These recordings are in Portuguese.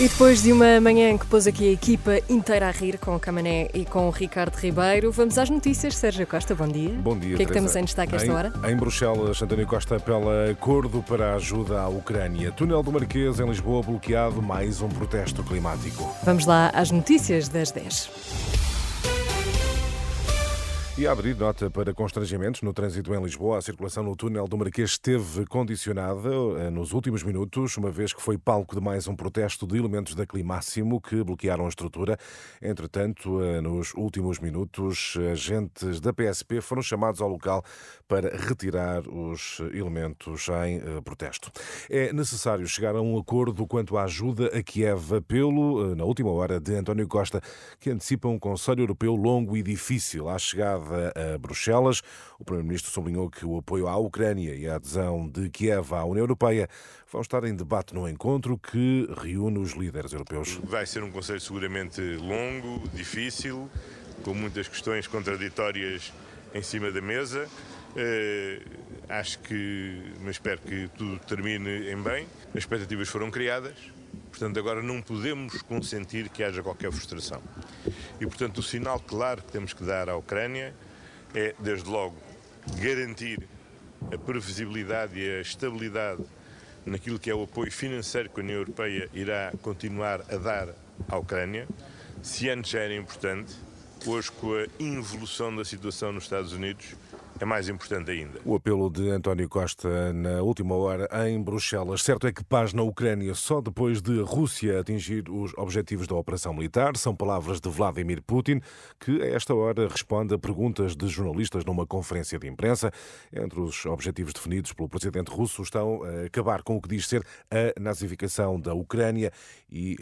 E depois de uma manhã que pôs aqui a equipa inteira a rir com o Camané e com o Ricardo Ribeiro, vamos às notícias. Sérgio Costa, bom dia. Bom dia. O que é que Teresa. temos em destaque esta em, hora? Em Bruxelas, António Costa apela acordo para a ajuda à Ucrânia. Túnel do Marquês, em Lisboa, bloqueado, mais um protesto climático. Vamos lá às notícias das 10. E a abrir nota para constrangimentos no trânsito em Lisboa, a circulação no túnel do Marquês esteve condicionada eh, nos últimos minutos, uma vez que foi palco de mais um protesto de elementos da Climáximo que bloquearam a estrutura. Entretanto, eh, nos últimos minutos, agentes da PSP foram chamados ao local para retirar os elementos em eh, protesto. É necessário chegar a um acordo quanto à ajuda a Kiev, apelo, na última hora, de António Costa, que antecipa um Conselho Europeu longo e difícil à chegada a Bruxelas. O Primeiro-Ministro sublinhou que o apoio à Ucrânia e a adesão de Kiev à União Europeia vão estar em debate no encontro que reúne os líderes europeus. Vai ser um Conselho seguramente longo, difícil, com muitas questões contraditórias em cima da mesa. Eh, acho que, mas espero que tudo termine em bem. As expectativas foram criadas, portanto, agora não podemos consentir que haja qualquer frustração. E, portanto, o sinal claro que temos que dar à Ucrânia é, desde logo, garantir a previsibilidade e a estabilidade naquilo que é o apoio financeiro que a União Europeia irá continuar a dar à Ucrânia. Se antes já era importante, hoje, com a involução da situação nos Estados Unidos, é mais importante ainda. O apelo de António Costa na última hora em Bruxelas. Certo é que paz na Ucrânia só depois de Rússia atingir os objetivos da operação militar. São palavras de Vladimir Putin, que a esta hora responde a perguntas de jornalistas numa conferência de imprensa. Entre os objetivos definidos pelo presidente russo estão a acabar com o que diz ser a nazificação da Ucrânia e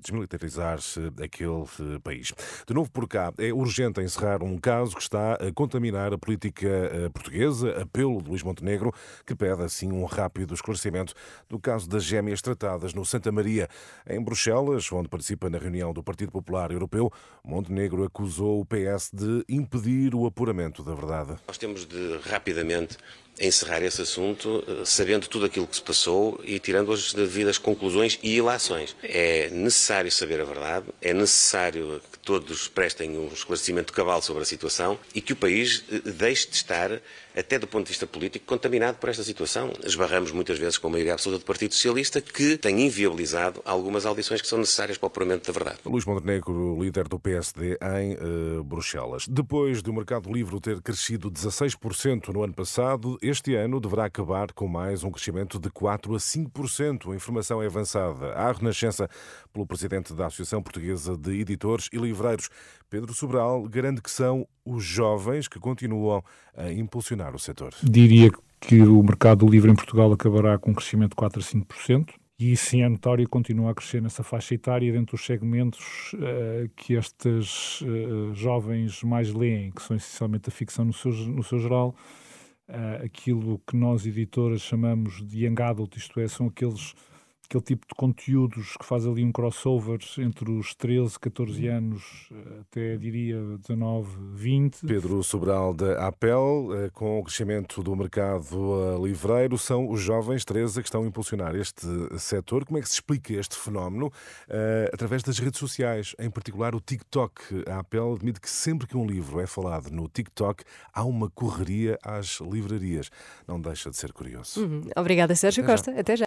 desmilitarizar-se aquele país. De novo por cá, é urgente encerrar um caso que está a contaminar a política portuguesa, apelo de Luís Montenegro, que pede assim um rápido esclarecimento do caso das gêmeas tratadas no Santa Maria. Em Bruxelas, onde participa na reunião do Partido Popular Europeu, Montenegro acusou o PS de impedir o apuramento da verdade. Nós temos de rapidamente encerrar esse assunto, sabendo tudo aquilo que se passou e tirando as devidas conclusões e ilações. É necessário saber a verdade, é necessário que todos prestem um esclarecimento cabal sobre a situação e que o país deixe de estar, até do ponto de vista político, contaminado por esta situação. Esbarramos muitas vezes com a maioria absoluta do Partido Socialista que tem inviabilizado algumas audições que são necessárias para o apuramento da verdade. Luís Montenegro, líder do PSD em uh, Bruxelas. Depois do mercado livre ter crescido 16% no ano passado, este ano deverá acabar com mais um crescimento de 4 a 5%. A informação é avançada à Renascença pelo presidente da Associação Portuguesa de Editores e Livreiros, Pedro Sobral, garante que são os jovens que continuam a impulsionar o setor. Diria que o mercado livre em Portugal acabará com um crescimento de 4 a 5%. E sim é notório continuar a crescer nessa faixa etária dentro dos segmentos uh, que estes uh, jovens mais leem, que são essencialmente a ficção no seu, no seu geral, uh, aquilo que nós editoras chamamos de young adult, isto é, são aqueles aquele tipo de conteúdos que faz ali um crossover entre os 13, 14 anos até, diria, 19, 20. Pedro Sobral da Apel, com o crescimento do mercado livreiro, são os jovens 13 que estão a impulsionar este setor. Como é que se explica este fenómeno? Através das redes sociais, em particular o TikTok. A Apel admite que sempre que um livro é falado no TikTok, há uma correria às livrarias. Não deixa de ser curioso. Uhum. Obrigada, Sérgio Até Costa. Já. Até já.